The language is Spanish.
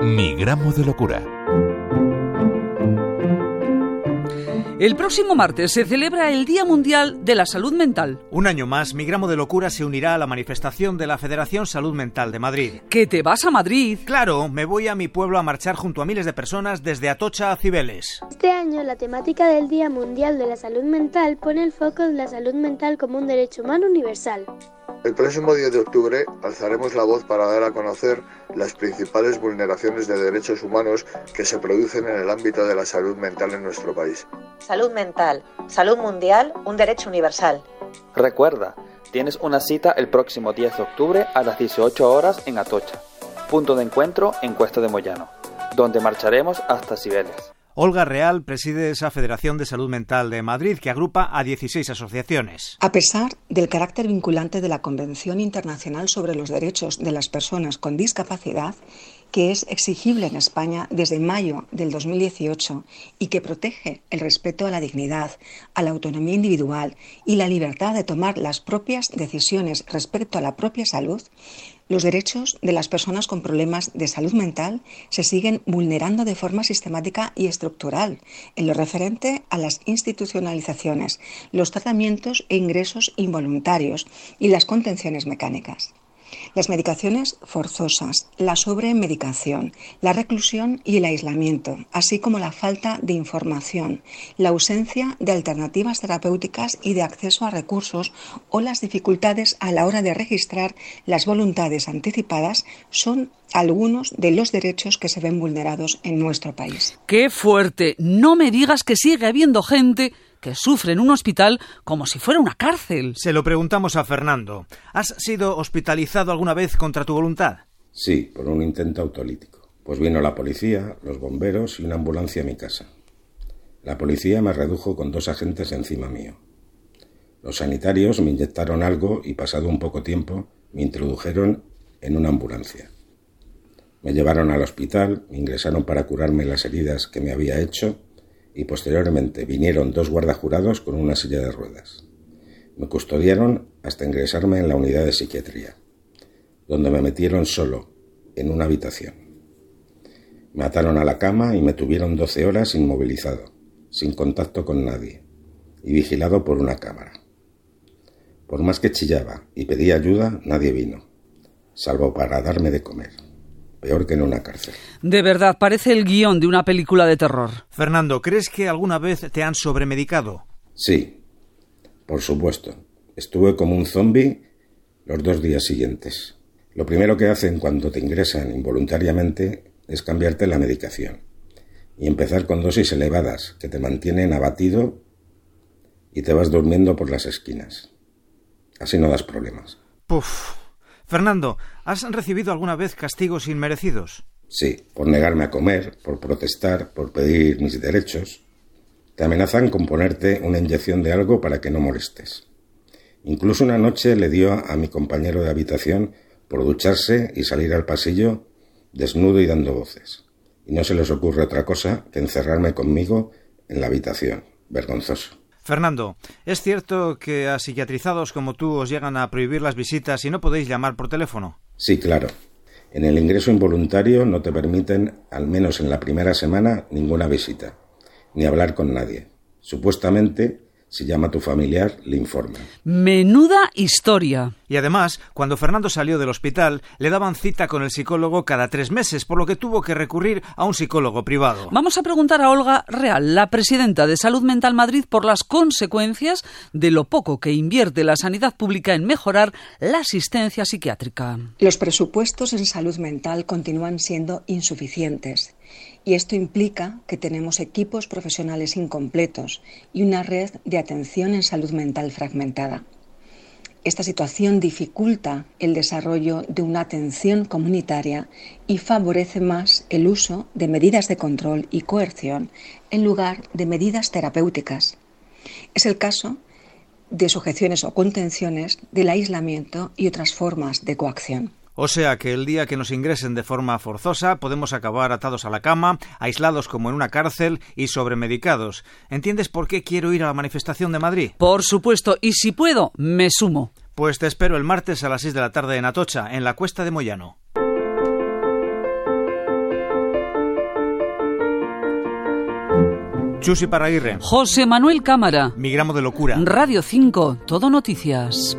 Mi gramo de locura. El próximo martes se celebra el Día Mundial de la Salud Mental. Un año más, Mi Gramo de Locura se unirá a la manifestación de la Federación Salud Mental de Madrid. ¿Que te vas a Madrid? Claro, me voy a mi pueblo a marchar junto a miles de personas desde Atocha a Cibeles. Este año la temática del Día Mundial de la Salud Mental pone el foco en la salud mental como un derecho humano universal. El próximo 10 de octubre alzaremos la voz para dar a conocer las principales vulneraciones de derechos humanos que se producen en el ámbito de la salud mental en nuestro país. Salud mental, salud mundial, un derecho universal. Recuerda, tienes una cita el próximo 10 de octubre a las 18 horas en Atocha. Punto de encuentro en Cuesta de Moyano, donde marcharemos hasta Cibeles. Olga Real preside esa Federación de Salud Mental de Madrid que agrupa a 16 asociaciones. A pesar del carácter vinculante de la Convención Internacional sobre los Derechos de las Personas con Discapacidad, que es exigible en España desde mayo del 2018 y que protege el respeto a la dignidad, a la autonomía individual y la libertad de tomar las propias decisiones respecto a la propia salud, los derechos de las personas con problemas de salud mental se siguen vulnerando de forma sistemática y estructural en lo referente a las institucionalizaciones, los tratamientos e ingresos involuntarios y las contenciones mecánicas. Las medicaciones forzosas, la sobremedicación, la reclusión y el aislamiento, así como la falta de información, la ausencia de alternativas terapéuticas y de acceso a recursos o las dificultades a la hora de registrar las voluntades anticipadas son algunos de los derechos que se ven vulnerados en nuestro país. ¡Qué fuerte! No me digas que sigue habiendo gente que sufre en un hospital como si fuera una cárcel. Se lo preguntamos a Fernando. ¿Has sido hospitalizado alguna vez contra tu voluntad? Sí, por un intento autolítico. Pues vino la policía, los bomberos y una ambulancia a mi casa. La policía me redujo con dos agentes encima mío. Los sanitarios me inyectaron algo y pasado un poco tiempo me introdujeron en una ambulancia. Me llevaron al hospital, me ingresaron para curarme las heridas que me había hecho y posteriormente vinieron dos guardajurados con una silla de ruedas. Me custodiaron hasta ingresarme en la unidad de psiquiatría, donde me metieron solo, en una habitación. Me ataron a la cama y me tuvieron doce horas inmovilizado, sin contacto con nadie, y vigilado por una cámara. Por más que chillaba y pedía ayuda, nadie vino, salvo para darme de comer peor que en una cárcel. De verdad, parece el guion de una película de terror. Fernando, ¿crees que alguna vez te han sobremedicado? Sí, por supuesto. Estuve como un zombi los dos días siguientes. Lo primero que hacen cuando te ingresan involuntariamente es cambiarte la medicación y empezar con dosis elevadas que te mantienen abatido y te vas durmiendo por las esquinas. Así no das problemas. Puf. Fernando, ¿has recibido alguna vez castigos inmerecidos? Sí, por negarme a comer, por protestar, por pedir mis derechos. Te amenazan con ponerte una inyección de algo para que no molestes. Incluso una noche le dio a mi compañero de habitación por ducharse y salir al pasillo desnudo y dando voces. Y no se les ocurre otra cosa que encerrarme conmigo en la habitación. Vergonzoso. Fernando, ¿es cierto que a psiquiatrizados como tú os llegan a prohibir las visitas y no podéis llamar por teléfono? Sí, claro. En el ingreso involuntario no te permiten, al menos en la primera semana, ninguna visita, ni hablar con nadie. Supuestamente si llama a tu familiar, le informa. Menuda historia. Y además, cuando Fernando salió del hospital, le daban cita con el psicólogo cada tres meses, por lo que tuvo que recurrir a un psicólogo privado. Vamos a preguntar a Olga Real, la presidenta de Salud Mental Madrid, por las consecuencias de lo poco que invierte la sanidad pública en mejorar la asistencia psiquiátrica. Los presupuestos en salud mental continúan siendo insuficientes y esto implica que tenemos equipos profesionales incompletos y una red de atención en salud mental fragmentada. Esta situación dificulta el desarrollo de una atención comunitaria y favorece más el uso de medidas de control y coerción en lugar de medidas terapéuticas. Es el caso de sujeciones o contenciones del aislamiento y otras formas de coacción. O sea que el día que nos ingresen de forma forzosa podemos acabar atados a la cama, aislados como en una cárcel y sobremedicados. ¿Entiendes por qué quiero ir a la manifestación de Madrid? Por supuesto, y si puedo, me sumo. Pues te espero el martes a las 6 de la tarde en Atocha, en la cuesta de Moyano. Chusi Paraguirre. José Manuel Cámara. Migramos de locura. Radio 5, Todo Noticias.